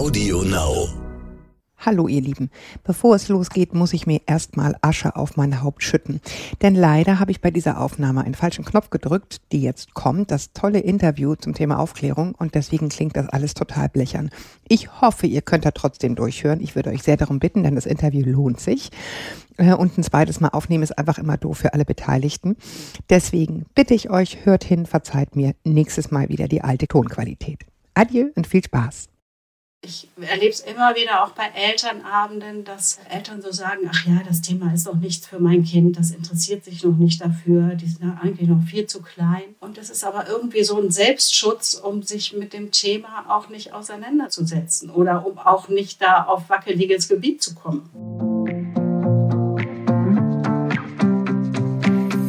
Audio Now. Hallo ihr Lieben, bevor es losgeht, muss ich mir erstmal Asche auf mein Haupt schütten. Denn leider habe ich bei dieser Aufnahme einen falschen Knopf gedrückt, die jetzt kommt, das tolle Interview zum Thema Aufklärung und deswegen klingt das alles total blechern. Ich hoffe, ihr könnt da trotzdem durchhören. Ich würde euch sehr darum bitten, denn das Interview lohnt sich. Äh, und ein zweites Mal aufnehmen ist einfach immer doof für alle Beteiligten. Deswegen bitte ich euch, hört hin, verzeiht mir nächstes Mal wieder die alte Tonqualität. Adieu und viel Spaß. Ich erlebe es immer wieder auch bei Elternabenden, dass Eltern so sagen, ach ja, das Thema ist noch nichts für mein Kind, das interessiert sich noch nicht dafür, die sind eigentlich noch viel zu klein. Und das ist aber irgendwie so ein Selbstschutz, um sich mit dem Thema auch nicht auseinanderzusetzen oder um auch nicht da auf wackeliges Gebiet zu kommen.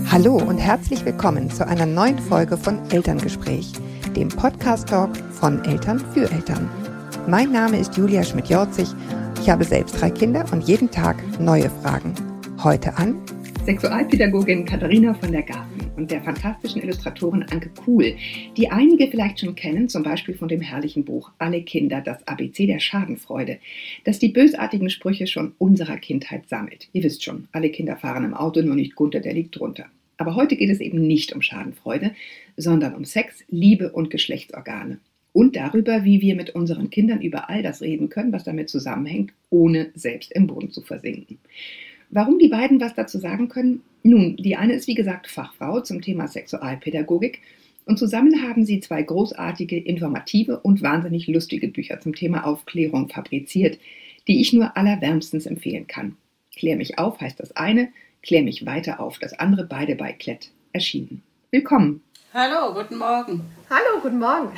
Hallo und herzlich willkommen zu einer neuen Folge von Elterngespräch, dem Podcast-Talk von Eltern für Eltern. Mein Name ist Julia Schmidt-Jorzig. Ich habe selbst drei Kinder und jeden Tag neue Fragen. Heute an Sexualpädagogin Katharina von der Garten und der fantastischen Illustratorin Anke Kuhl, die einige vielleicht schon kennen, zum Beispiel von dem herrlichen Buch Alle Kinder, das ABC der Schadenfreude, das die bösartigen Sprüche schon unserer Kindheit sammelt. Ihr wisst schon, alle Kinder fahren im Auto, nur nicht Gunther, der liegt drunter. Aber heute geht es eben nicht um Schadenfreude, sondern um Sex, Liebe und Geschlechtsorgane und darüber, wie wir mit unseren Kindern über all das reden können, was damit zusammenhängt, ohne selbst im Boden zu versinken. Warum die beiden was dazu sagen können? Nun, die eine ist wie gesagt Fachfrau zum Thema Sexualpädagogik und zusammen haben sie zwei großartige, informative und wahnsinnig lustige Bücher zum Thema Aufklärung fabriziert, die ich nur allerwärmstens empfehlen kann. Klär mich auf heißt das eine, Klär mich weiter auf das andere, beide bei Klett erschienen. Willkommen. Hallo, guten Morgen. Hallo, guten Morgen.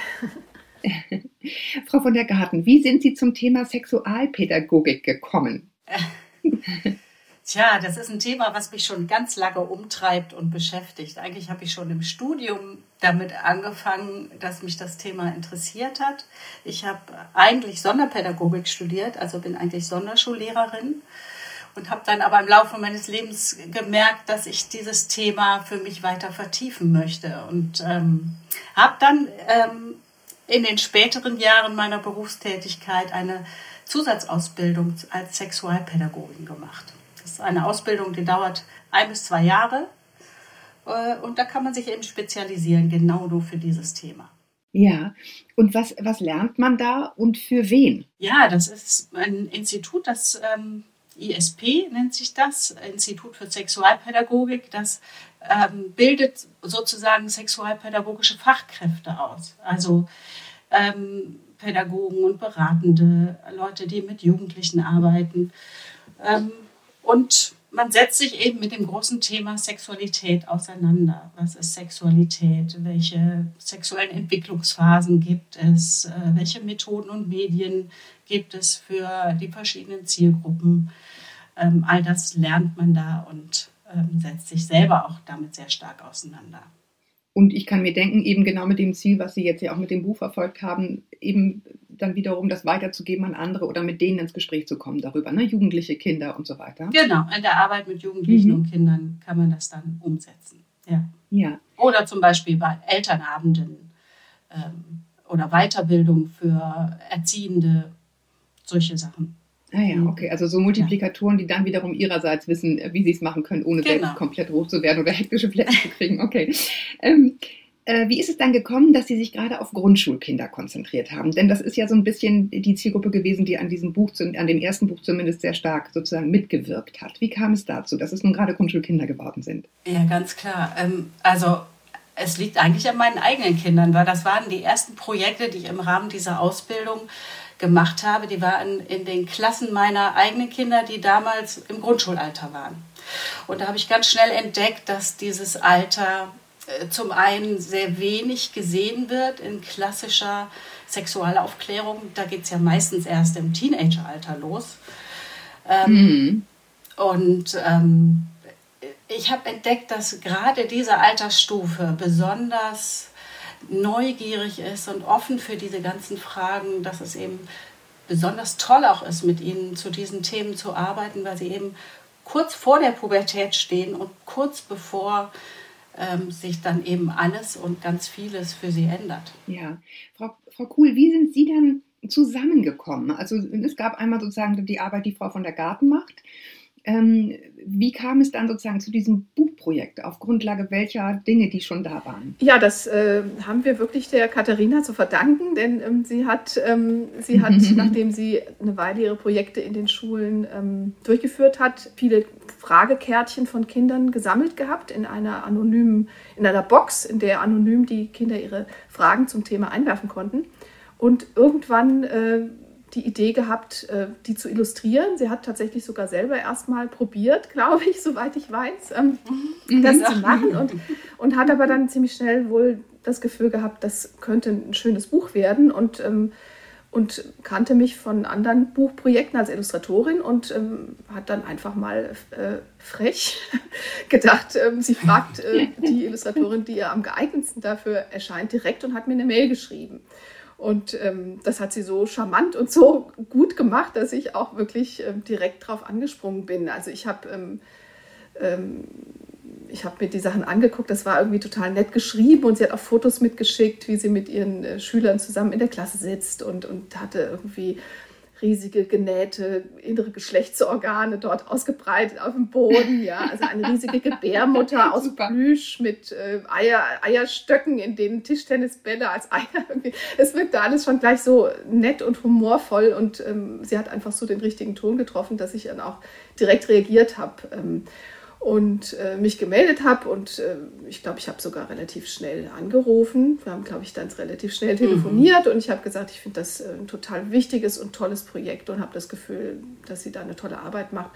Frau von der Garten, wie sind Sie zum Thema Sexualpädagogik gekommen? Tja, das ist ein Thema, was mich schon ganz lange umtreibt und beschäftigt. Eigentlich habe ich schon im Studium damit angefangen, dass mich das Thema interessiert hat. Ich habe eigentlich Sonderpädagogik studiert, also bin eigentlich Sonderschullehrerin und habe dann aber im Laufe meines Lebens gemerkt, dass ich dieses Thema für mich weiter vertiefen möchte und ähm, habe dann ähm, in den späteren Jahren meiner Berufstätigkeit eine Zusatzausbildung als Sexualpädagogin gemacht. Das ist eine Ausbildung, die dauert ein bis zwei Jahre. Äh, und da kann man sich eben spezialisieren, genau nur für dieses Thema. Ja, und was, was lernt man da und für wen? Ja, das ist ein Institut, das ähm, ISP nennt sich das, Institut für Sexualpädagogik, das ähm, bildet sozusagen sexualpädagogische Fachkräfte aus. Also ähm, Pädagogen und Beratende, Leute, die mit Jugendlichen arbeiten. Ähm, und man setzt sich eben mit dem großen Thema Sexualität auseinander. Was ist Sexualität? Welche sexuellen Entwicklungsphasen gibt es? Äh, welche Methoden und Medien gibt es für die verschiedenen Zielgruppen? Ähm, all das lernt man da und ähm, setzt sich selber auch damit sehr stark auseinander. Und ich kann mir denken, eben genau mit dem Ziel, was Sie jetzt ja auch mit dem Buch verfolgt haben, eben dann wiederum das weiterzugeben an andere oder mit denen ins Gespräch zu kommen darüber, ne? Jugendliche Kinder und so weiter. Genau, in der Arbeit mit Jugendlichen mhm. und Kindern kann man das dann umsetzen. Ja. ja. Oder zum Beispiel bei Elternabenden ähm, oder Weiterbildung für Erziehende, solche Sachen. Ah ja, mhm. okay. Also so Multiplikatoren, die dann wiederum ihrerseits wissen, wie sie es machen können, ohne genau. selbst komplett rot zu werden oder hektische Plätze zu kriegen. Okay. Ähm, äh, wie ist es dann gekommen, dass Sie sich gerade auf Grundschulkinder konzentriert haben? Denn das ist ja so ein bisschen die Zielgruppe gewesen, die an diesem Buch, an dem ersten Buch zumindest sehr stark sozusagen mitgewirkt hat. Wie kam es dazu, dass es nun gerade Grundschulkinder geworden sind? Ja, ganz klar. Ähm, also es liegt eigentlich an meinen eigenen Kindern, weil das waren die ersten Projekte, die ich im Rahmen dieser Ausbildung gemacht habe, die waren in den Klassen meiner eigenen Kinder, die damals im Grundschulalter waren. Und da habe ich ganz schnell entdeckt, dass dieses Alter äh, zum einen sehr wenig gesehen wird in klassischer Sexualaufklärung. Da geht es ja meistens erst im Teenageralter los. Ähm, mhm. Und ähm, ich habe entdeckt, dass gerade diese Altersstufe besonders neugierig ist und offen für diese ganzen Fragen, dass es eben besonders toll auch ist, mit ihnen zu diesen Themen zu arbeiten, weil sie eben kurz vor der Pubertät stehen und kurz bevor ähm, sich dann eben alles und ganz vieles für sie ändert. Ja, Frau, Frau Kuhl, wie sind Sie dann zusammengekommen? Also es gab einmal sozusagen die Arbeit, die Frau von der Garten macht. Ähm, wie kam es dann sozusagen zu diesem Buchprojekt? Auf Grundlage welcher Dinge, die schon da waren? Ja, das äh, haben wir wirklich der Katharina zu verdanken, denn ähm, sie hat, ähm, sie hat nachdem sie eine Weile ihre Projekte in den Schulen ähm, durchgeführt hat, viele Fragekärtchen von Kindern gesammelt gehabt in einer anonymen, in einer Box, in der anonym die Kinder ihre Fragen zum Thema einwerfen konnten. Und irgendwann äh, die Idee gehabt, äh, die zu illustrieren. Sie hat tatsächlich sogar selber erstmal probiert, glaube ich, soweit ich weiß, ähm, mhm. das ja. zu machen und, und hat aber dann ziemlich schnell wohl das Gefühl gehabt, das könnte ein schönes Buch werden und, ähm, und kannte mich von anderen Buchprojekten als Illustratorin und ähm, hat dann einfach mal äh, frech gedacht, sie fragt äh, die Illustratorin, die ihr am geeignetsten dafür erscheint, direkt und hat mir eine Mail geschrieben. Und ähm, das hat sie so charmant und so gut gemacht, dass ich auch wirklich ähm, direkt drauf angesprungen bin. Also ich habe ähm, ähm, ich habe mir die Sachen angeguckt, das war irgendwie total nett geschrieben und sie hat auch Fotos mitgeschickt, wie sie mit ihren äh, Schülern zusammen in der Klasse sitzt und, und hatte irgendwie riesige genähte innere Geschlechtsorgane dort ausgebreitet auf dem Boden. Ja, also eine riesige Gebärmutter aus Plüsch mit äh, Eier, Eierstöcken, in denen Tischtennisbälle als Eier irgendwie. Es wirkt da alles schon gleich so nett und humorvoll und ähm, sie hat einfach so den richtigen Ton getroffen, dass ich dann auch direkt reagiert habe. Ähm, und äh, mich gemeldet habe und äh, ich glaube, ich habe sogar relativ schnell angerufen. Wir haben, glaube ich, dann relativ schnell telefoniert mhm. und ich habe gesagt, ich finde das äh, ein total wichtiges und tolles Projekt und habe das Gefühl, dass sie da eine tolle Arbeit macht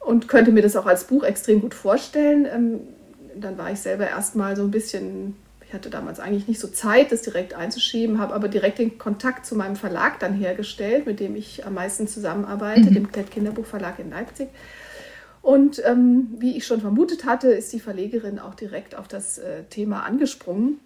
und könnte mir das auch als Buch extrem gut vorstellen. Ähm, dann war ich selber erstmal so ein bisschen, ich hatte damals eigentlich nicht so Zeit, das direkt einzuschieben, habe aber direkt den Kontakt zu meinem Verlag dann hergestellt, mit dem ich am meisten zusammenarbeite, mhm. dem Klett Kinderbuchverlag in Leipzig und ähm, wie ich schon vermutet hatte, ist die Verlegerin auch direkt auf das äh, Thema angesprungen.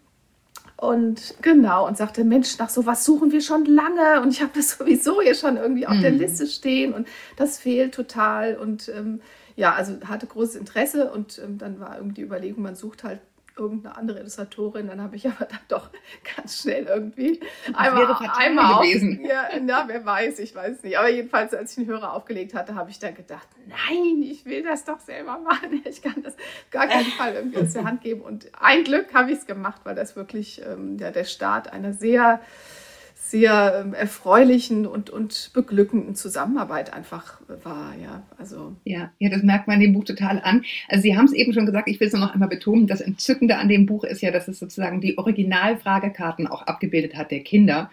Und genau, und sagte, Mensch, nach sowas suchen wir schon lange und ich habe das sowieso hier schon irgendwie auf mhm. der Liste stehen und das fehlt total. Und ähm, ja, also hatte großes Interesse und ähm, dann war irgendwie die Überlegung, man sucht halt irgendeine andere Illustratorin. Dann habe ich aber dann doch ganz schnell irgendwie das einmal, einmal gewesen. Auf, ja, na, wer weiß, ich weiß nicht. Aber jedenfalls, als ich den Hörer aufgelegt hatte, habe ich dann gedacht, nein, ich will das doch selber machen. Ich kann das gar keinen Fall irgendwie aus der Hand geben. Und ein Glück habe ich es gemacht, weil das wirklich ähm, ja, der Start einer sehr sehr ähm, erfreulichen und, und beglückenden Zusammenarbeit einfach war. Ja, also. Ja, ja, das merkt man in dem Buch total an. Also Sie haben es eben schon gesagt, ich will es noch einmal betonen, das Entzückende an dem Buch ist ja, dass es sozusagen die Originalfragekarten auch abgebildet hat der Kinder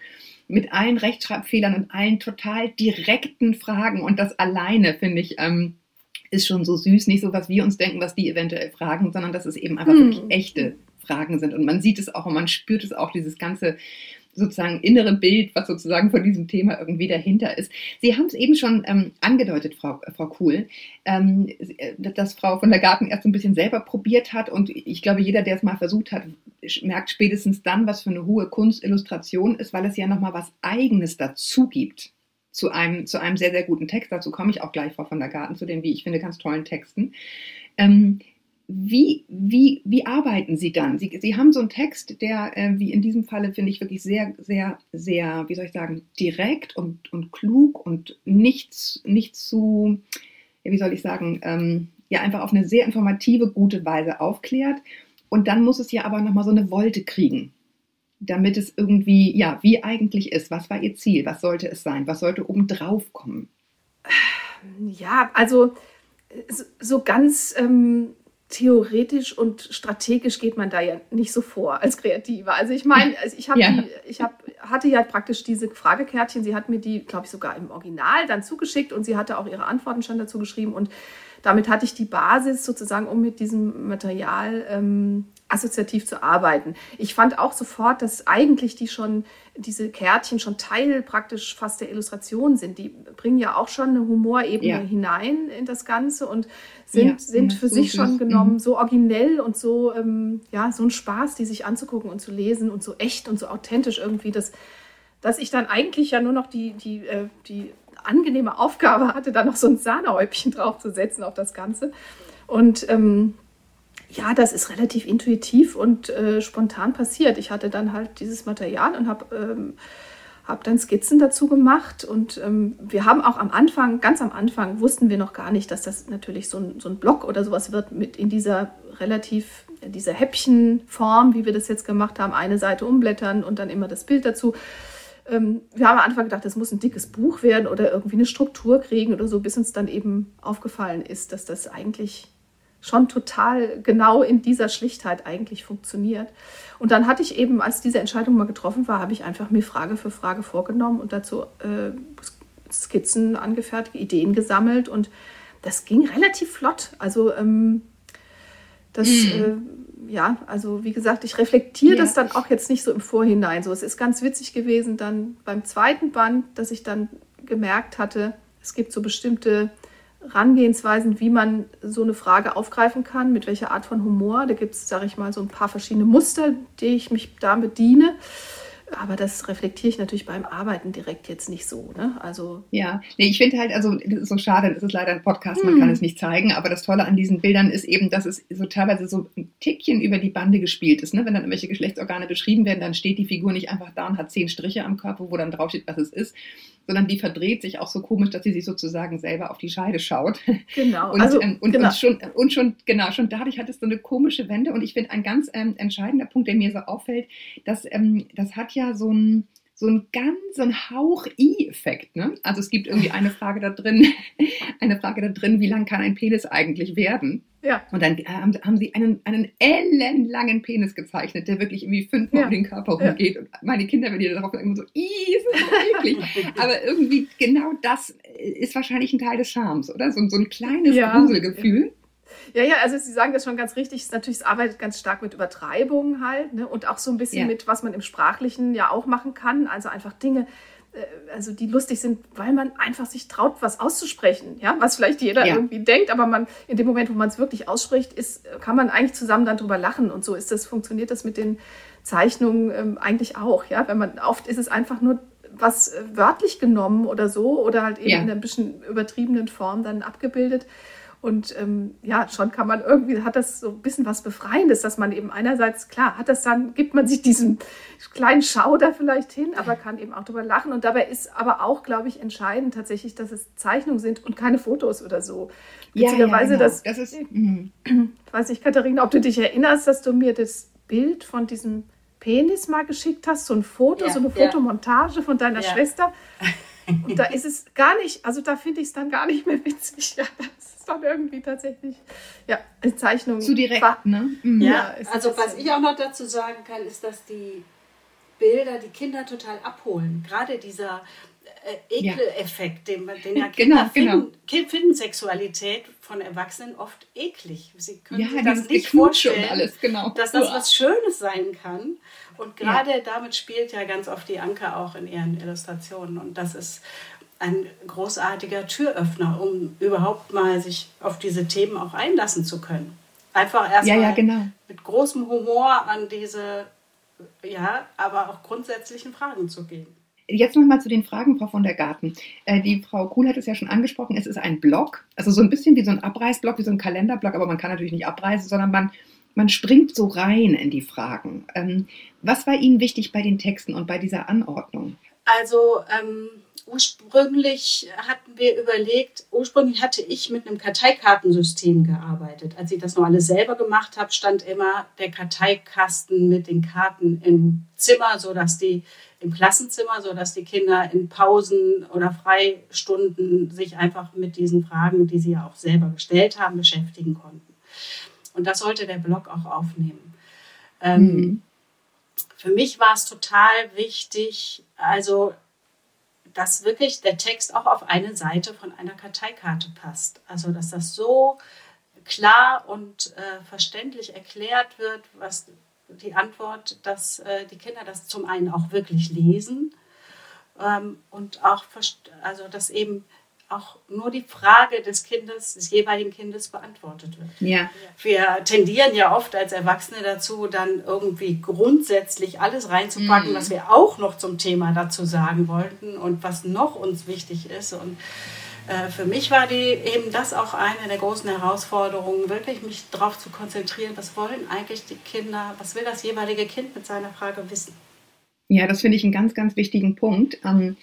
mit allen Rechtschreibfehlern und allen total direkten Fragen und das alleine finde ich ähm, ist schon so süß, nicht so was wir uns denken, was die eventuell fragen, sondern dass es eben einfach hm. wirklich echte Fragen sind und man sieht es auch und man spürt es auch, dieses ganze sozusagen innere Bild, was sozusagen von diesem Thema irgendwie dahinter ist. Sie haben es eben schon ähm, angedeutet, Frau, Frau Kuhl, ähm, dass Frau von der Garten erst ein bisschen selber probiert hat und ich glaube, jeder, der es mal versucht hat, merkt spätestens dann, was für eine hohe Kunstillustration ist, weil es ja nochmal was Eigenes dazu gibt zu einem, zu einem sehr, sehr guten Text. Dazu komme ich auch gleich, Frau von der Garten, zu den, wie ich finde, ganz tollen Texten. Ähm, wie, wie, wie arbeiten Sie dann? Sie, Sie haben so einen Text, der, äh, wie in diesem Falle, finde ich, wirklich sehr, sehr, sehr, wie soll ich sagen, direkt und, und klug und nicht, nicht zu, wie soll ich sagen, ähm, ja, einfach auf eine sehr informative, gute Weise aufklärt. Und dann muss es ja aber nochmal so eine Wolte kriegen, damit es irgendwie, ja, wie eigentlich ist. Was war Ihr Ziel? Was sollte es sein? Was sollte obendrauf kommen? Ja, also so ganz. Ähm theoretisch und strategisch geht man da ja nicht so vor als Kreativer. Also ich meine, also ich, ja. ich hab, hatte ja praktisch diese Fragekärtchen, sie hat mir die, glaube ich, sogar im Original dann zugeschickt und sie hatte auch ihre Antworten schon dazu geschrieben und damit hatte ich die Basis sozusagen, um mit diesem Material ähm, assoziativ zu arbeiten. Ich fand auch sofort, dass eigentlich die schon, diese Kärtchen schon Teil praktisch fast der Illustration sind. Die bringen ja auch schon eine Humorebene ja. hinein in das Ganze und sind, ja, sind für sich schon mhm. genommen so originell und so, ähm, ja, so ein Spaß, die sich anzugucken und zu lesen und so echt und so authentisch irgendwie, dass, dass ich dann eigentlich ja nur noch die, die, äh, die angenehme Aufgabe hatte, da noch so ein Sahnehäubchen draufzusetzen auf das Ganze. Und ähm, ja, das ist relativ intuitiv und äh, spontan passiert. Ich hatte dann halt dieses Material und habe ähm, habe dann Skizzen dazu gemacht und ähm, wir haben auch am Anfang, ganz am Anfang, wussten wir noch gar nicht, dass das natürlich so ein, so ein Block oder sowas wird mit in dieser relativ, dieser Häppchenform, wie wir das jetzt gemacht haben, eine Seite umblättern und dann immer das Bild dazu. Ähm, wir haben am Anfang gedacht, das muss ein dickes Buch werden oder irgendwie eine Struktur kriegen oder so, bis uns dann eben aufgefallen ist, dass das eigentlich schon total genau in dieser Schlichtheit eigentlich funktioniert. Und dann hatte ich eben, als diese Entscheidung mal getroffen war, habe ich einfach mir Frage für Frage vorgenommen und dazu äh, Skizzen angefertigt, Ideen gesammelt und das ging relativ flott. Also ähm, das, mhm. äh, ja, also wie gesagt, ich reflektiere ja. das dann auch jetzt nicht so im Vorhinein. So, es ist ganz witzig gewesen dann beim zweiten Band, dass ich dann gemerkt hatte, es gibt so bestimmte Rangehensweisen, wie man so eine Frage aufgreifen kann, mit welcher Art von Humor. Da gibt es, sage ich mal, so ein paar verschiedene Muster, die ich mich da bediene. Aber das reflektiere ich natürlich beim Arbeiten direkt jetzt nicht so. Ne? Also ja, nee, ich finde halt, also das ist so schade, das ist leider ein Podcast, man hm. kann es nicht zeigen, aber das Tolle an diesen Bildern ist eben, dass es so teilweise so ein Tickchen über die Bande gespielt ist. Ne? Wenn dann irgendwelche Geschlechtsorgane beschrieben werden, dann steht die Figur nicht einfach da und hat zehn Striche am Körper, wo dann draufsteht, was es ist, sondern die verdreht sich auch so komisch, dass sie sich sozusagen selber auf die Scheide schaut. Genau. Und, also, ähm, und, genau. und, schon, und schon, genau, schon dadurch hat es so eine komische Wende. Und ich finde, ein ganz ähm, entscheidender Punkt, der mir so auffällt, dass ähm, das hat ja so ein so ein ganz, so ein Hauch-I-Effekt. Ne? Also es gibt irgendwie eine Frage da drin, eine Frage da drin, wie lang kann ein Penis eigentlich werden? Ja. Und dann haben, haben sie einen, einen ellenlangen Penis gezeichnet, der wirklich irgendwie fünfmal ja. um den Körper rumgeht. Ja. Und meine Kinder, wenn die darauf immer so, ist das eklig. Aber irgendwie genau das ist wahrscheinlich ein Teil des Charmes, oder? So, so ein kleines ja. Gruselgefühl. Ja, ja, also Sie sagen das schon ganz richtig. Es natürlich, es arbeitet ganz stark mit Übertreibungen halt ne? und auch so ein bisschen ja. mit, was man im Sprachlichen ja auch machen kann. Also einfach Dinge, äh, also die lustig sind, weil man einfach sich traut, was auszusprechen, ja, was vielleicht jeder ja. irgendwie denkt, aber man in dem Moment, wo man es wirklich ausspricht, ist, kann man eigentlich zusammen dann drüber lachen und so ist das, funktioniert das mit den Zeichnungen ähm, eigentlich auch, ja, wenn man oft ist es einfach nur was äh, wörtlich genommen oder so oder halt eben ja. in einer bisschen übertriebenen Form dann abgebildet. Und ähm, ja, schon kann man irgendwie, hat das so ein bisschen was Befreiendes, dass man eben einerseits, klar, hat das dann, gibt man sich diesen kleinen Schauder vielleicht hin, aber kann eben auch darüber lachen. Und dabei ist aber auch, glaube ich, entscheidend tatsächlich, dass es Zeichnungen sind und keine Fotos oder so. Witzigerweise, ja, ja, genau. das, das ist, mhm. weiß nicht, Katharina, ob du dich erinnerst, dass du mir das Bild von diesem Penis mal geschickt hast, so ein Foto, ja, so eine Fotomontage von deiner Schwester. Und da ist es gar nicht, also da finde ich es dann gar nicht mehr witzig. Ja, das dann irgendwie tatsächlich, ja, eine Zeichnung. Zu direkt, ne? Mhm. Ja, ja also was ich auch noch dazu sagen kann, ist, dass die Bilder die Kinder total abholen. Gerade dieser äh, Ekeleffekt, den, den ja Kinder genau, finden, genau. finden Sexualität von Erwachsenen oft eklig. Sie können ja, sich das nicht vorstellen, alles, genau. dass das was Schönes sein kann. Und gerade ja. damit spielt ja ganz oft die Anke auch in ihren Illustrationen. Und das ist ein großartiger Türöffner, um überhaupt mal sich auf diese Themen auch einlassen zu können. Einfach erstmal ja, genau. mit großem Humor an diese, ja, aber auch grundsätzlichen Fragen zu gehen. Jetzt nochmal zu den Fragen, Frau von der Garten. Äh, die Frau Kuhl hat es ja schon angesprochen, es ist ein Blog, also so ein bisschen wie so ein Abreißblock, wie so ein Kalenderblock, aber man kann natürlich nicht abreißen, sondern man, man springt so rein in die Fragen. Ähm, was war Ihnen wichtig bei den Texten und bei dieser Anordnung? Also ähm, ursprünglich hatten wir überlegt, ursprünglich hatte ich mit einem Karteikartensystem gearbeitet. Als ich das noch alles selber gemacht habe, stand immer der Karteikasten mit den Karten im Zimmer, sodass die im Klassenzimmer, sodass die Kinder in Pausen oder Freistunden sich einfach mit diesen Fragen, die sie ja auch selber gestellt haben, beschäftigen konnten. Und das sollte der Blog auch aufnehmen. Ähm, mhm. Für mich war es total wichtig, also dass wirklich der Text auch auf eine Seite von einer Karteikarte passt. Also dass das so klar und äh, verständlich erklärt wird, was die Antwort, dass äh, die Kinder das zum einen auch wirklich lesen ähm, und auch, also dass eben auch nur die Frage des Kindes, des jeweiligen Kindes beantwortet wird. Ja. Wir tendieren ja oft als Erwachsene dazu, dann irgendwie grundsätzlich alles reinzupacken, mhm. was wir auch noch zum Thema dazu sagen wollten und was noch uns wichtig ist. Und für mich war die eben das auch eine der großen Herausforderungen, wirklich mich darauf zu konzentrieren, was wollen eigentlich die Kinder, was will das jeweilige Kind mit seiner Frage wissen. Ja, das finde ich einen ganz, ganz wichtigen Punkt. Ähm,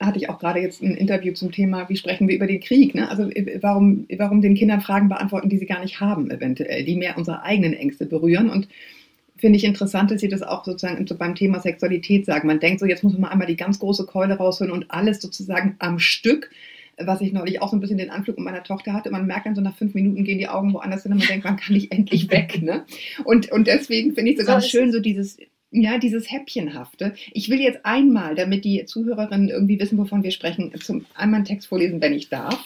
hatte ich auch gerade jetzt ein Interview zum Thema, wie sprechen wir über den Krieg? Ne? Also äh, warum, warum den Kindern Fragen beantworten, die sie gar nicht haben, eventuell, die mehr unsere eigenen Ängste berühren. Und finde ich interessant, dass Sie das auch sozusagen beim Thema Sexualität sagen. Man denkt so, jetzt muss man einmal die ganz große Keule rausholen und alles sozusagen am Stück was ich neulich auch so ein bisschen den Anflug mit meiner Tochter hatte. Man merkt dann so nach fünf Minuten gehen die Augen woanders hin und man denkt, wann kann ich endlich weg? Ne? Und, und deswegen finde ich so, so ganz schön, so dieses, ja, dieses Häppchenhafte. Ich will jetzt einmal, damit die Zuhörerinnen irgendwie wissen, wovon wir sprechen, zum einmal einen Text vorlesen, wenn ich darf.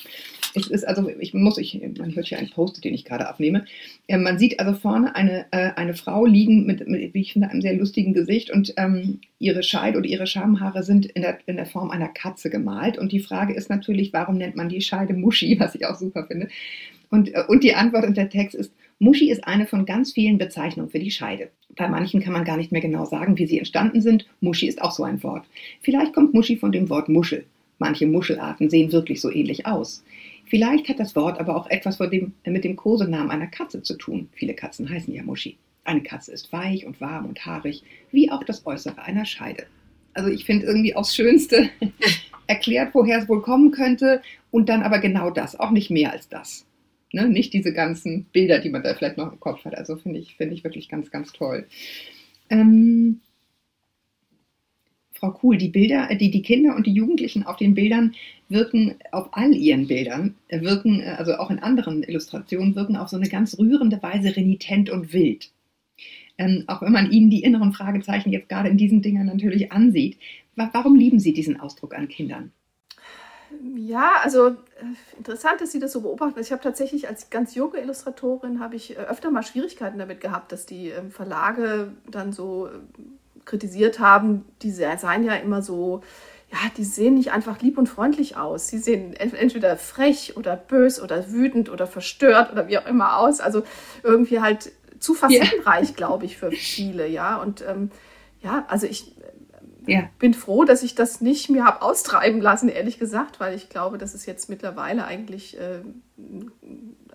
Es ist also, ich muss, ich, man hört hier einen Post, den ich gerade abnehme. man sieht also vorne eine, äh, eine Frau liegen mit, mit, wie ich finde, einem sehr lustigen Gesicht und ähm, ihre Scheid- oder ihre Schamhaare sind in der, in der Form einer Katze gemalt. Und die Frage ist natürlich, warum nennt man die Scheide Muschi, was ich auch super finde. Und, äh, und die Antwort und der Text ist, Muschi ist eine von ganz vielen Bezeichnungen für die Scheide. Bei manchen kann man gar nicht mehr genau sagen, wie sie entstanden sind. Muschi ist auch so ein Wort. Vielleicht kommt Muschi von dem Wort Muschel. Manche Muschelarten sehen wirklich so ähnlich aus. Vielleicht hat das Wort aber auch etwas dem, mit dem Kosenamen einer Katze zu tun. Viele Katzen heißen ja Muschi. Eine Katze ist weich und warm und haarig, wie auch das Äußere einer Scheide. Also ich finde irgendwie aufs Schönste erklärt, woher es wohl kommen könnte und dann aber genau das, auch nicht mehr als das. Ne? Nicht diese ganzen Bilder, die man da vielleicht noch im Kopf hat. Also finde ich, find ich wirklich ganz, ganz toll. Ähm, Frau Kuhl, die Bilder, die, die Kinder und die Jugendlichen auf den Bildern wirken, auf all ihren Bildern, wirken, also auch in anderen Illustrationen, wirken auf so eine ganz rührende Weise renitent und wild. Ähm, auch wenn man ihnen die inneren Fragezeichen jetzt gerade in diesen Dingern natürlich ansieht. Warum lieben Sie diesen Ausdruck an Kindern? Ja, also äh, interessant, dass Sie das so beobachten. Ich habe tatsächlich als ganz junge Illustratorin habe ich äh, öfter mal Schwierigkeiten damit gehabt, dass die ähm, Verlage dann so äh, kritisiert haben, die seien ja immer so, ja, die sehen nicht einfach lieb und freundlich aus. Sie sehen entweder frech oder bös oder wütend oder verstört oder wie auch immer aus. Also irgendwie halt zu facettenreich, ja. glaube ich, für viele, ja. Und ähm, ja, also ich ja. bin froh, dass ich das nicht mehr habe austreiben lassen, ehrlich gesagt, weil ich glaube, dass es jetzt mittlerweile eigentlich äh,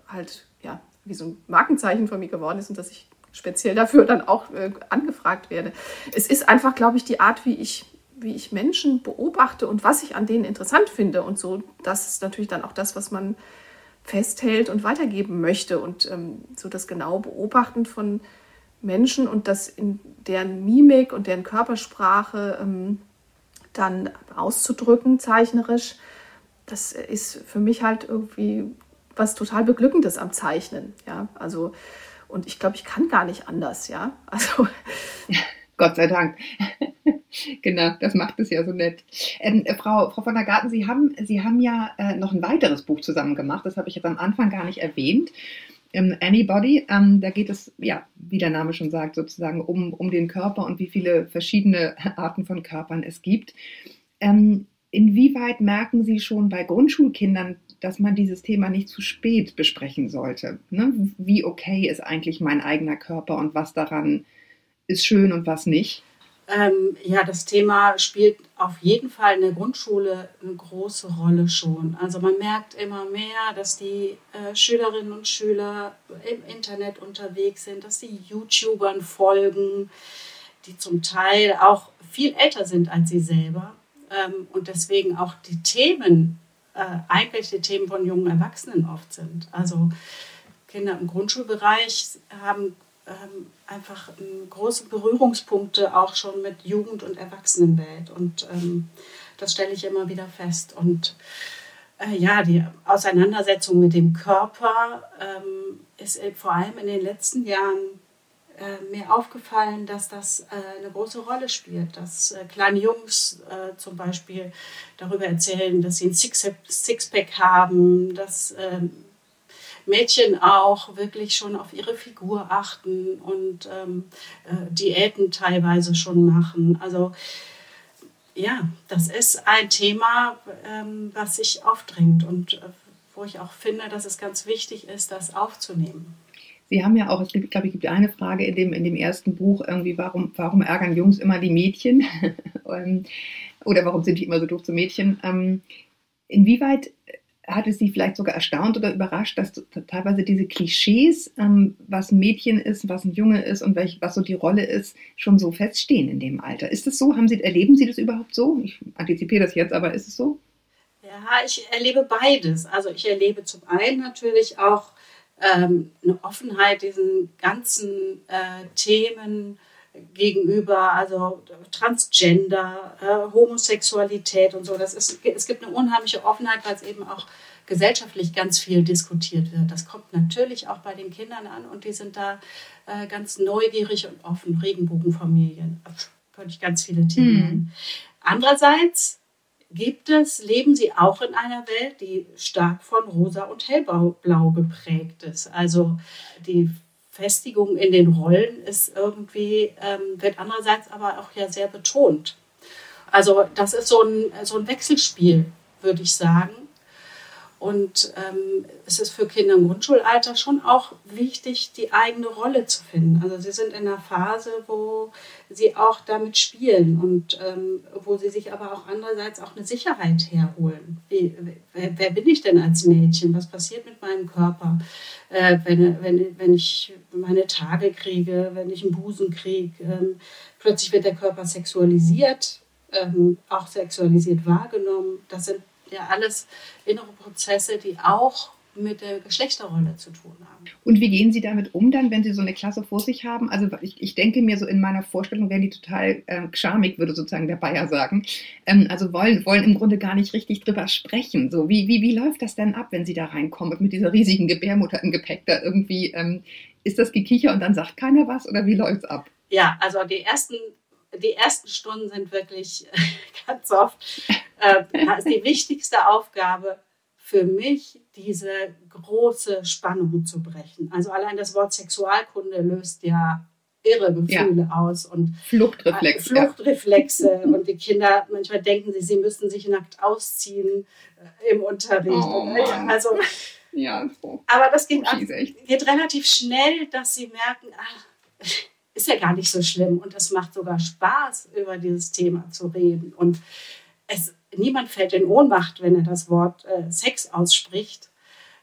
halt, ja, wie so ein Markenzeichen von mir geworden ist und dass ich speziell dafür dann auch äh, angefragt werde. Es ist einfach, glaube ich, die Art, wie ich, wie ich Menschen beobachte und was ich an denen interessant finde und so. Das ist natürlich dann auch das, was man festhält und weitergeben möchte und ähm, so das genaue Beobachten von Menschen und das in deren Mimik und deren Körpersprache ähm, dann auszudrücken, zeichnerisch, das ist für mich halt irgendwie was total Beglückendes am Zeichnen. Ja, also und ich glaube, ich kann gar nicht anders, ja. Also. Gott sei Dank. genau, das macht es ja so nett. Ähm, äh, Frau, Frau von der Garten, Sie haben, Sie haben ja äh, noch ein weiteres Buch zusammen gemacht, das habe ich jetzt am Anfang gar nicht erwähnt im Anybody. Ähm, da geht es, ja, wie der Name schon sagt, sozusagen um, um den Körper und wie viele verschiedene Arten von Körpern es gibt. Ähm, inwieweit merken Sie schon bei Grundschulkindern, dass man dieses Thema nicht zu spät besprechen sollte? Ne? Wie okay ist eigentlich mein eigener Körper und was daran ist schön und was nicht? Ähm, ja, das Thema spielt auf jeden Fall in der Grundschule eine große Rolle schon. Also man merkt immer mehr, dass die äh, Schülerinnen und Schüler im Internet unterwegs sind, dass die YouTubern folgen, die zum Teil auch viel älter sind als sie selber ähm, und deswegen auch die Themen, äh, eigentlich die Themen von jungen Erwachsenen oft sind. Also Kinder im Grundschulbereich haben ähm, einfach ähm, große Berührungspunkte auch schon mit Jugend- und Erwachsenenwelt. Und ähm, das stelle ich immer wieder fest. Und äh, ja, die Auseinandersetzung mit dem Körper ähm, ist vor allem in den letzten Jahren äh, mir aufgefallen, dass das äh, eine große Rolle spielt. Dass äh, kleine Jungs zum Beispiel darüber erzählen, dass sie ein Sixpack haben, dass ähm, Mädchen auch wirklich schon auf ihre Figur achten und ähm, äh, Diäten teilweise schon machen. Also ja, das ist ein Thema, ähm, was sich aufdrängt und wo ich auch finde, dass es ganz wichtig ist, das aufzunehmen. Sie haben ja auch, es gibt, glaube ich, gibt eine Frage in dem, in dem ersten Buch, irgendwie, warum, warum ärgern Jungs immer die Mädchen? Ähm, oder warum sind die immer so doof zu Mädchen? Ähm, inwieweit hat es Sie vielleicht sogar erstaunt oder überrascht, dass teilweise diese Klischees, ähm, was ein Mädchen ist, was ein Junge ist und welch, was so die Rolle ist, schon so feststehen in dem Alter? Ist es so? Haben Sie, erleben Sie das überhaupt so? Ich antizipiere das jetzt, aber ist es so? Ja, ich erlebe beides. Also ich erlebe zum einen natürlich auch ähm, eine Offenheit diesen ganzen äh, Themen gegenüber, also Transgender, äh, Homosexualität und so. Das ist, es gibt eine unheimliche Offenheit, weil es eben auch gesellschaftlich ganz viel diskutiert wird. Das kommt natürlich auch bei den Kindern an und die sind da äh, ganz neugierig und offen. Regenbogenfamilien, könnte ich ganz viele Themen nennen. Mhm. Andererseits gibt es, leben sie auch in einer Welt, die stark von rosa und hellblau geprägt ist. Also die Festigung in den Rollen ist irgendwie, ähm, wird andererseits aber auch ja sehr betont. Also das ist so ein, so ein Wechselspiel, würde ich sagen. Und ähm, es ist für Kinder im Grundschulalter schon auch wichtig, die eigene Rolle zu finden. Also sie sind in einer Phase, wo sie auch damit spielen und ähm, wo sie sich aber auch andererseits auch eine Sicherheit herholen. Wie, wer, wer, bin ich denn als Mädchen? Was passiert mit meinem Körper, äh, wenn, wenn, wenn ich meine Tage kriege, wenn ich einen Busen kriege? Ähm, plötzlich wird der Körper sexualisiert, ähm, auch sexualisiert wahrgenommen. Das sind ja alles innere Prozesse, die auch mit der Geschlechterrolle zu tun haben. Und wie gehen Sie damit um dann, wenn Sie so eine Klasse vor sich haben? Also ich, ich denke mir so in meiner Vorstellung wären die total äh, charmig, würde sozusagen der Bayer sagen. Ähm, also wollen, wollen im Grunde gar nicht richtig drüber sprechen. So, wie, wie, wie läuft das denn ab, wenn Sie da reinkommen mit dieser riesigen Gebärmutter im Gepäck da irgendwie? Ähm, ist das Gekicher und dann sagt keiner was oder wie läuft es ab? Ja, also die ersten die ersten Stunden sind wirklich ganz oft, äh, ist die wichtigste Aufgabe für mich, diese große Spannung zu brechen. Also allein das Wort Sexualkunde löst ja irre Gefühle ja. aus und Fluchtreflexe. Äh, Fluchtreflexe ja. und die Kinder manchmal denken sie, sie müssten sich nackt ausziehen äh, im Unterricht. Oh, und, also ja, so. aber das geht, geht relativ schnell, dass sie merken, ach, ist ja gar nicht so schlimm und es macht sogar Spaß, über dieses Thema zu reden. Und es, niemand fällt in Ohnmacht, wenn er das Wort äh, Sex ausspricht.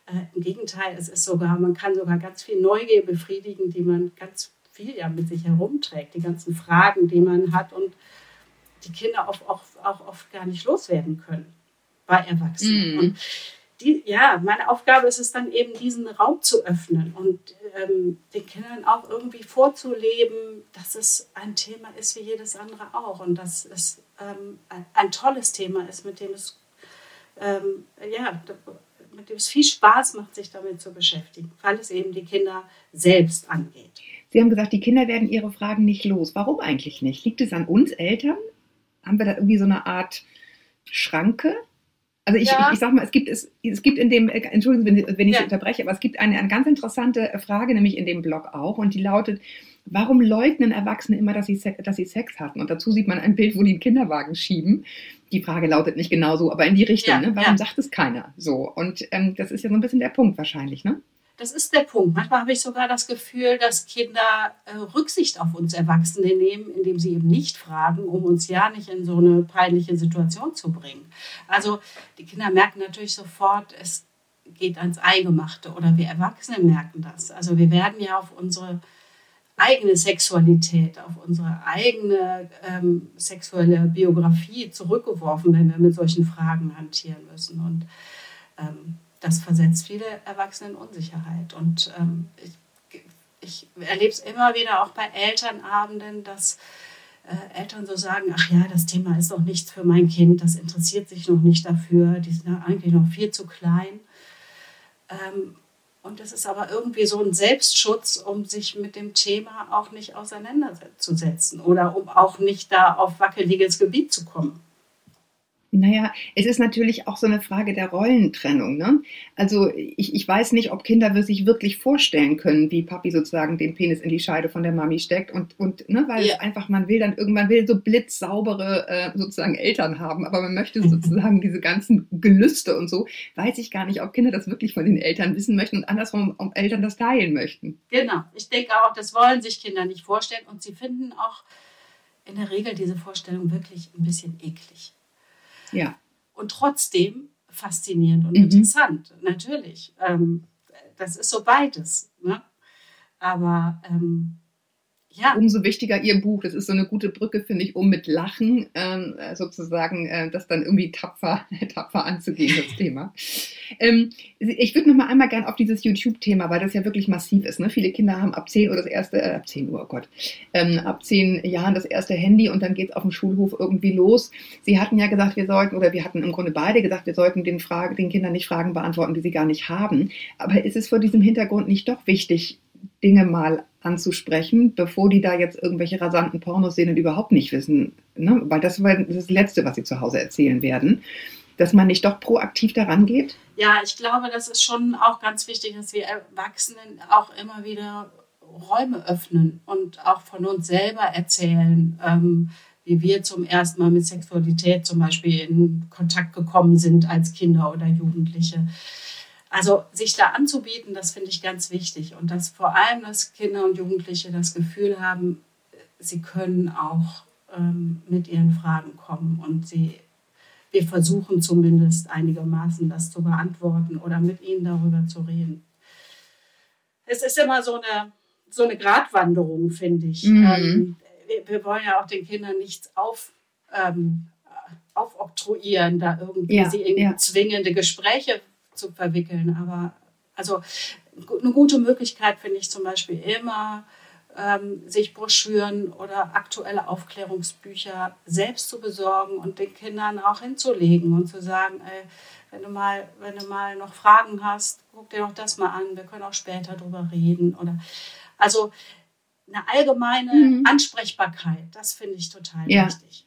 Äh, Im Gegenteil, es ist sogar, man kann sogar ganz viel Neugier befriedigen, die man ganz viel ja mit sich herumträgt, die ganzen Fragen, die man hat und die Kinder auch, auch, auch oft gar nicht loswerden können bei Erwachsenen. Mm. Und die, ja, meine Aufgabe ist es dann eben, diesen Raum zu öffnen und ähm, den Kindern auch irgendwie vorzuleben, dass es ein Thema ist wie jedes andere auch und dass es ähm, ein, tolles Thema ist, mit dem es ähm, ja, mit dem es viel Spaß macht, sich damit zu beschäftigen, weil es eben die Kinder selbst angeht. Sie haben gesagt, die Kinder werden ihre Fragen nicht los. Warum eigentlich nicht? Liegt es an uns Eltern? Haben wir da irgendwie so eine Art Schranke? Also ich, ja. ich, ich sag mal, es gibt, es, es gibt in dem, äh, Entschuldigen Sie, wenn, wenn ich ja. unterbreche, aber es gibt eine, eine ganz interessante Frage, nämlich in dem Blog auch, und die lautet, warum leugnen Erwachsene immer, dass sie, dass sie Sex hatten? Und dazu sieht man ein Bild, wo die einen Kinderwagen schieben. Die Frage lautet nicht genau so, aber in die Richtung. Ja, ne? Warum sagt es keiner? So. Und ähm, das ist ja so ein bisschen der Punkt wahrscheinlich, ne? Das ist der Punkt. Manchmal habe ich sogar das Gefühl, dass Kinder äh, Rücksicht auf uns Erwachsene nehmen, indem sie eben nicht fragen, um uns ja nicht in so eine peinliche Situation zu bringen. Also die Kinder merken natürlich sofort, es geht ans Eingemachte oder wir Erwachsene merken das. Also wir werden ja auf unsere eigene Sexualität, auf unsere eigene ähm, sexuelle Biografie zurückgeworfen, wenn wir mit solchen Fragen hantieren müssen. Und ähm, das versetzt viele Erwachsene in Unsicherheit. Und ähm, ich, ich erlebe es immer wieder auch bei Elternabenden, dass äh, Eltern so sagen, ach ja, das Thema ist doch nichts für mein Kind, das interessiert sich noch nicht dafür, die sind eigentlich noch viel zu klein. Ähm, und es ist aber irgendwie so ein Selbstschutz, um sich mit dem Thema auch nicht auseinanderzusetzen oder um auch nicht da auf wackeliges Gebiet zu kommen. Naja, es ist natürlich auch so eine Frage der Rollentrennung. Ne? Also ich, ich weiß nicht, ob Kinder sich wirklich vorstellen können, wie Papi sozusagen den Penis in die Scheide von der Mami steckt und, und ne, weil ja. einfach man will dann irgendwann will so blitzsaubere äh, sozusagen Eltern haben, aber man möchte sozusagen diese ganzen Gelüste und so, weiß ich gar nicht, ob Kinder das wirklich von den Eltern wissen möchten und andersrum, ob Eltern das teilen möchten. Genau, ich denke auch, das wollen sich Kinder nicht vorstellen und sie finden auch in der Regel diese Vorstellung wirklich ein bisschen eklig. Ja. Und trotzdem faszinierend und mhm. interessant, natürlich. Ähm, das ist so beides. Ne? Aber ähm, ja. umso wichtiger Ihr Buch. Das ist so eine gute Brücke, finde ich, um mit Lachen ähm, sozusagen äh, das dann irgendwie tapfer, tapfer anzugehen, das Thema. Ähm, ich würde noch mal einmal gern auf dieses YouTube-Thema, weil das ja wirklich massiv ist. Ne? Viele Kinder haben ab 10 Uhr das erste, äh, ab 10 Uhr, oh Gott, ähm, ab 10 Jahren das erste Handy und dann geht es auf dem Schulhof irgendwie los. Sie hatten ja gesagt, wir sollten, oder wir hatten im Grunde beide gesagt, wir sollten den, Frage, den Kindern nicht Fragen beantworten, die sie gar nicht haben. Aber ist es vor diesem Hintergrund nicht doch wichtig, Dinge mal anzusprechen, bevor die da jetzt irgendwelche rasanten Pornos sehen und überhaupt nicht wissen, ne? weil das war das Letzte, was sie zu Hause erzählen werden, dass man nicht doch proaktiv daran geht? Ja, ich glaube, das ist schon auch ganz wichtig, dass wir Erwachsenen auch immer wieder Räume öffnen und auch von uns selber erzählen, ähm, wie wir zum ersten Mal mit Sexualität zum Beispiel in Kontakt gekommen sind als Kinder oder Jugendliche. Also sich da anzubieten, das finde ich ganz wichtig. Und dass vor allem, dass Kinder und Jugendliche das Gefühl haben, sie können auch ähm, mit ihren Fragen kommen und sie, wir versuchen zumindest einigermaßen das zu beantworten oder mit ihnen darüber zu reden. Es ist immer so eine, so eine Gratwanderung, finde ich. Mhm. Ähm, wir, wir, wollen ja auch den Kindern nichts auf, ähm, aufoktroyieren, da irgendwie ja, sie in ja. zwingende Gespräche zu verwickeln. Aber also eine gute Möglichkeit finde ich zum Beispiel immer, ähm, sich Broschüren oder aktuelle Aufklärungsbücher selbst zu besorgen und den Kindern auch hinzulegen und zu sagen, ey, wenn du mal, wenn du mal noch Fragen hast, guck dir doch das mal an, wir können auch später drüber reden. Oder also eine allgemeine mhm. Ansprechbarkeit, das finde ich total ja. wichtig.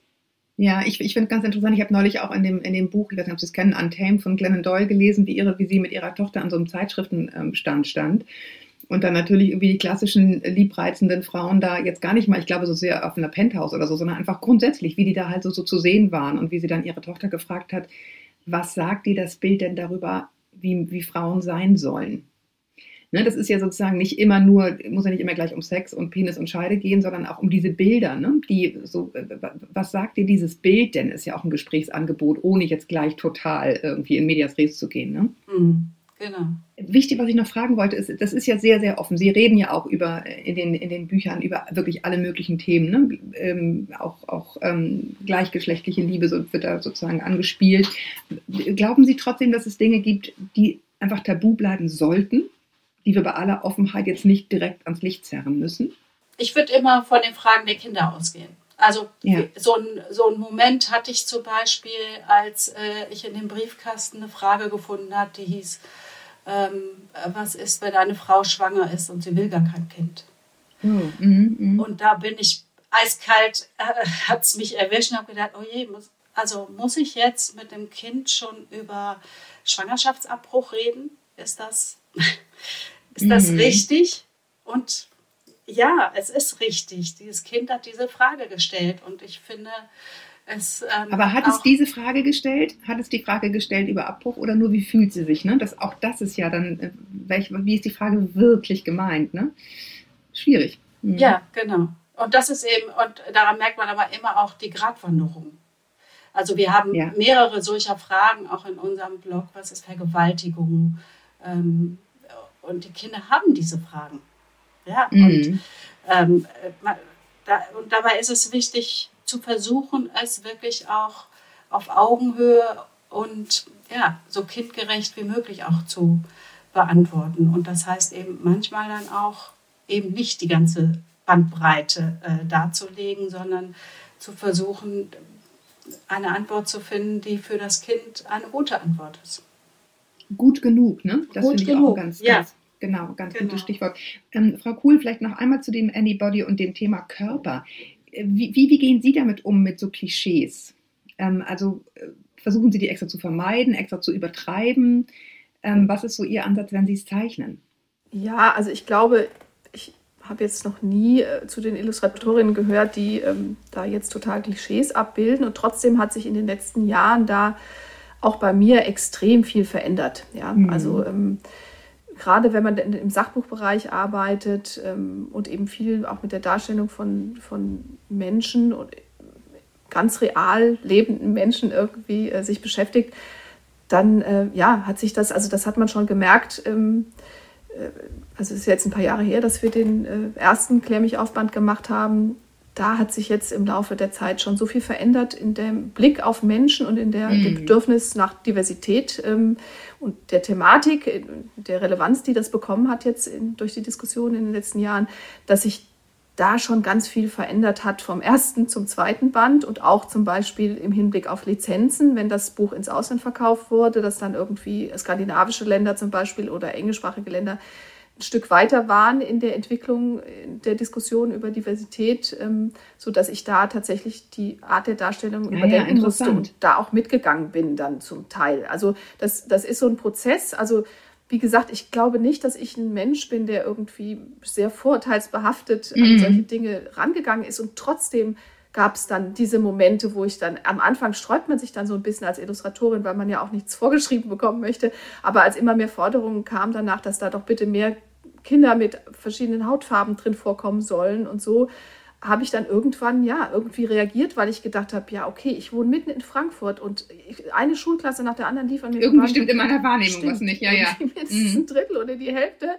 Ja, ich, ich finde ganz interessant, ich habe neulich auch in dem, in dem Buch, ich weiß nicht, ob Sie es kennen, Untamed von Glennon Doyle gelesen, wie, ihre, wie sie mit ihrer Tochter an so einem Zeitschriftenstand stand. Und dann natürlich irgendwie die klassischen liebreizenden Frauen da jetzt gar nicht mal, ich glaube, so sehr auf einer Penthouse oder so, sondern einfach grundsätzlich, wie die da halt so, so zu sehen waren und wie sie dann ihre Tochter gefragt hat, was sagt dir das Bild denn darüber, wie, wie Frauen sein sollen? Ne, das ist ja sozusagen nicht immer nur, muss ja nicht immer gleich um Sex und Penis und Scheide gehen, sondern auch um diese Bilder. Ne? Die so, was sagt dir dieses Bild denn? Ist ja auch ein Gesprächsangebot, ohne jetzt gleich total irgendwie in Medias Res zu gehen. Ne? Mhm. Genau. Wichtig, was ich noch fragen wollte, ist, das ist ja sehr, sehr offen. Sie reden ja auch über in den, in den Büchern über wirklich alle möglichen Themen, ne? ähm, auch, auch ähm, gleichgeschlechtliche Liebe so, wird da sozusagen angespielt. Glauben Sie trotzdem, dass es Dinge gibt, die einfach tabu bleiben sollten? Die wir bei aller Offenheit jetzt nicht direkt ans Licht zerren müssen? Ich würde immer von den Fragen der Kinder ausgehen. Also ja. so, ein, so einen Moment hatte ich zum Beispiel, als äh, ich in dem Briefkasten eine Frage gefunden habe, die hieß, ähm, was ist, wenn eine Frau schwanger ist und sie will gar kein Kind? Oh, mm, mm. Und da bin ich eiskalt, äh, hat es mich erwischt und habe gedacht, oh je, muss, also muss ich jetzt mit dem Kind schon über Schwangerschaftsabbruch reden? Ist das ist das mhm. richtig? Und ja, es ist richtig. Dieses Kind hat diese Frage gestellt und ich finde es. Ähm, Aber hat es diese Frage gestellt? Hat es die Frage gestellt über Abbruch oder nur wie fühlt sie sich? Ne? Das, auch das ist ja dann, äh, welch, wie ist die Frage wirklich gemeint? Ne? Schwierig. Mhm. Ja, genau. Und das ist eben, und daran merkt man aber immer auch die Gratwanderung. Also wir haben ja. mehrere solcher Fragen auch in unserem Blog. Was ist Vergewaltigung? Ähm, und die Kinder haben diese Fragen. Ja, mhm. und, ähm, da, und dabei ist es wichtig zu versuchen, es wirklich auch auf Augenhöhe und ja, so kindgerecht wie möglich auch zu beantworten. Und das heißt eben manchmal dann auch eben nicht die ganze Bandbreite äh, darzulegen, sondern zu versuchen, eine Antwort zu finden, die für das Kind eine gute Antwort ist gut genug, ne? Das finde ich genug. auch ganz, ja. ganz genau, ganz genau. gutes Stichwort. Ähm, Frau Kuhl, vielleicht noch einmal zu dem Anybody und dem Thema Körper. Äh, wie, wie, wie gehen Sie damit um mit so Klischees? Ähm, also äh, versuchen Sie die extra zu vermeiden, extra zu übertreiben? Ähm, was ist so Ihr Ansatz, wenn Sie es zeichnen? Ja, also ich glaube, ich habe jetzt noch nie äh, zu den Illustratorinnen gehört, die ähm, da jetzt total Klischees abbilden. Und trotzdem hat sich in den letzten Jahren da auch bei mir extrem viel verändert. Ja? Mhm. Also ähm, gerade wenn man im Sachbuchbereich arbeitet ähm, und eben viel auch mit der Darstellung von, von Menschen und ganz real lebenden Menschen irgendwie äh, sich beschäftigt, dann äh, ja, hat sich das, also das hat man schon gemerkt. Ähm, äh, also es ist jetzt ein paar Jahre her, dass wir den äh, ersten Klär mich Aufband gemacht haben. Da hat sich jetzt im Laufe der Zeit schon so viel verändert in dem Blick auf Menschen und in der, mhm. dem Bedürfnis nach Diversität ähm, und der Thematik, äh, der Relevanz, die das bekommen hat jetzt in, durch die Diskussion in den letzten Jahren, dass sich da schon ganz viel verändert hat vom ersten zum zweiten Band und auch zum Beispiel im Hinblick auf Lizenzen, wenn das Buch ins Ausland verkauft wurde, dass dann irgendwie skandinavische Länder zum Beispiel oder englischsprachige Länder ein Stück weiter waren in der Entwicklung der Diskussion über Diversität, ähm, so dass ich da tatsächlich die Art der Darstellung ja, überdenken ja, musste und da auch mitgegangen bin dann zum Teil. Also das, das ist so ein Prozess. Also wie gesagt, ich glaube nicht, dass ich ein Mensch bin, der irgendwie sehr vorurteilsbehaftet mhm. an solche Dinge rangegangen ist. Und trotzdem gab es dann diese Momente, wo ich dann, am Anfang sträubt man sich dann so ein bisschen als Illustratorin, weil man ja auch nichts vorgeschrieben bekommen möchte. Aber als immer mehr Forderungen kamen danach, dass da doch bitte mehr Kinder mit verschiedenen Hautfarben drin vorkommen sollen und so, habe ich dann irgendwann ja irgendwie reagiert, weil ich gedacht habe, ja, okay, ich wohne mitten in Frankfurt und eine Schulklasse nach der anderen lief an mir Irgendwie stimmt in meiner Wahrnehmung stimmt, was nicht, ja, ja. Mindestens mhm. ein Drittel oder die Hälfte.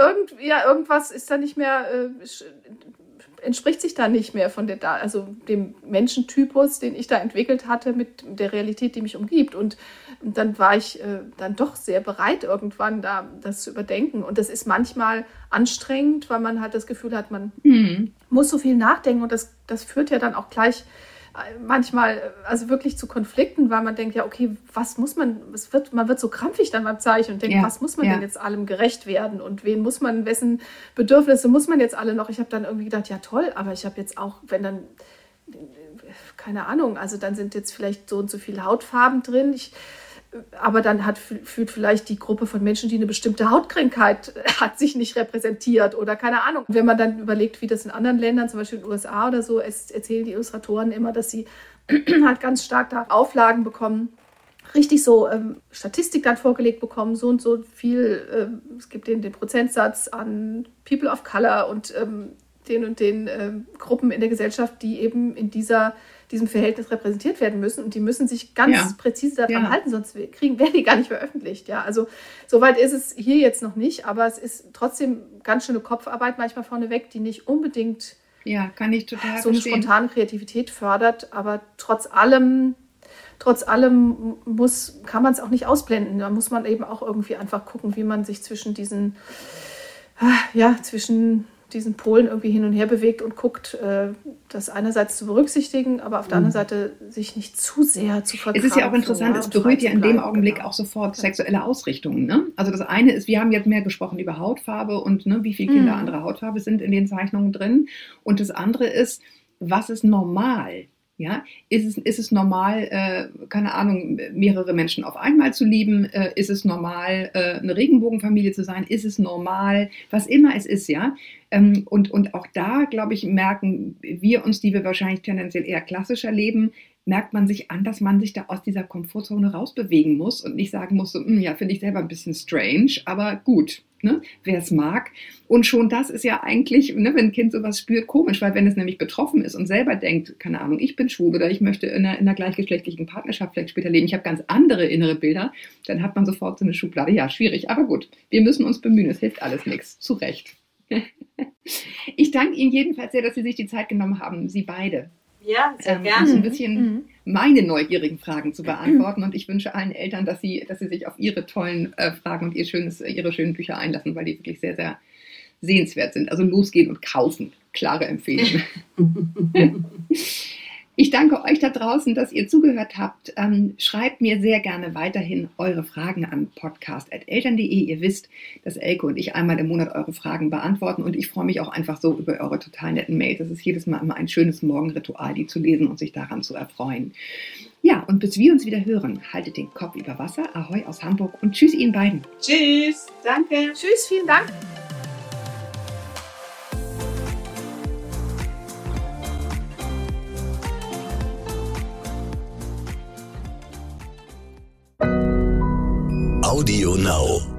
Irgend, ja, irgendwas ist da nicht mehr, äh, entspricht sich da nicht mehr von der, also dem Menschentypus, den ich da entwickelt hatte, mit der Realität, die mich umgibt. Und dann war ich äh, dann doch sehr bereit, irgendwann da das zu überdenken. Und das ist manchmal anstrengend, weil man halt das Gefühl hat, man mhm. muss so viel nachdenken. Und das, das führt ja dann auch gleich manchmal also wirklich zu Konflikten, weil man denkt, ja, okay, was muss man, es wird, man wird so krampfig dann beim Zeichen und denkt, ja, was muss man ja. denn jetzt allem gerecht werden und wen muss man, wessen Bedürfnisse muss man jetzt alle noch? Ich habe dann irgendwie gedacht, ja toll, aber ich habe jetzt auch, wenn dann, keine Ahnung, also dann sind jetzt vielleicht so und so viele Hautfarben drin. Ich, aber dann hat, fühlt vielleicht die Gruppe von Menschen, die eine bestimmte Hautkrankheit hat, sich nicht repräsentiert oder keine Ahnung. Wenn man dann überlegt, wie das in anderen Ländern, zum Beispiel in den USA oder so, es erzählen die Illustratoren immer, dass sie halt ganz stark da Auflagen bekommen, richtig so ähm, Statistik dann vorgelegt bekommen, so und so viel, ähm, es gibt den, den Prozentsatz an People of Color und ähm, den und den ähm, Gruppen in der Gesellschaft, die eben in dieser diesem Verhältnis repräsentiert werden müssen und die müssen sich ganz ja. präzise daran ja. halten, sonst kriegen, werden die gar nicht veröffentlicht. Ja, also soweit ist es hier jetzt noch nicht, aber es ist trotzdem ganz schöne Kopfarbeit manchmal vorneweg, die nicht unbedingt ja, kann ich total so eine verstehen. spontane Kreativität fördert, aber trotz allem trotz allem muss, kann man es auch nicht ausblenden. Da muss man eben auch irgendwie einfach gucken, wie man sich zwischen diesen, ja, zwischen diesen Polen irgendwie hin und her bewegt und guckt, äh, das einerseits zu berücksichtigen, aber auf der anderen mhm. Seite sich nicht zu sehr zu vertrauen. Es ist ja auch interessant, es berührt ja in dem Augenblick genau. auch sofort sexuelle Ausrichtungen. Ne? Also das eine ist, wir haben jetzt mehr gesprochen über Hautfarbe und ne, wie viele Kinder mhm. anderer Hautfarbe sind in den Zeichnungen drin. Und das andere ist, was ist normal? Ja, ist es, ist es normal, äh, keine Ahnung, mehrere Menschen auf einmal zu lieben? Äh, ist es normal, äh, eine Regenbogenfamilie zu sein? Ist es normal, was immer es ist, ja? Ähm, und, und auch da, glaube ich, merken wir uns, die wir wahrscheinlich tendenziell eher klassischer leben, merkt man sich an, dass man sich da aus dieser Komfortzone rausbewegen muss und nicht sagen muss, so, hm, ja, finde ich selber ein bisschen strange, aber gut, ne, wer es mag. Und schon das ist ja eigentlich, ne, wenn ein Kind sowas spürt, komisch, weil wenn es nämlich betroffen ist und selber denkt, keine Ahnung, ich bin schwul oder ich möchte in einer, in einer gleichgeschlechtlichen Partnerschaft vielleicht später leben, ich habe ganz andere innere Bilder, dann hat man sofort so eine Schublade. Ja, schwierig, aber gut, wir müssen uns bemühen, es hilft alles nichts, zu Recht. ich danke Ihnen jedenfalls sehr, dass Sie sich die Zeit genommen haben, Sie beide. Ja, sehr ähm, gerne. So ein bisschen mhm. meine neugierigen Fragen zu beantworten. Und ich wünsche allen Eltern, dass sie, dass sie sich auf ihre tollen äh, Fragen und ihr schönes, ihre schönen Bücher einlassen, weil die wirklich sehr, sehr sehenswert sind. Also losgehen und kaufen. Klare Empfehlung. Ich danke euch da draußen, dass ihr zugehört habt. Ähm, schreibt mir sehr gerne weiterhin eure Fragen an podcast.eltern.de. Ihr wisst, dass Elke und ich einmal im Monat eure Fragen beantworten und ich freue mich auch einfach so über eure total netten Mails. Es ist jedes Mal immer ein schönes Morgenritual, die zu lesen und sich daran zu erfreuen. Ja, und bis wir uns wieder hören, haltet den Kopf über Wasser. Ahoi aus Hamburg und tschüss Ihnen beiden. Tschüss, danke. Tschüss, vielen Dank. Audio Now.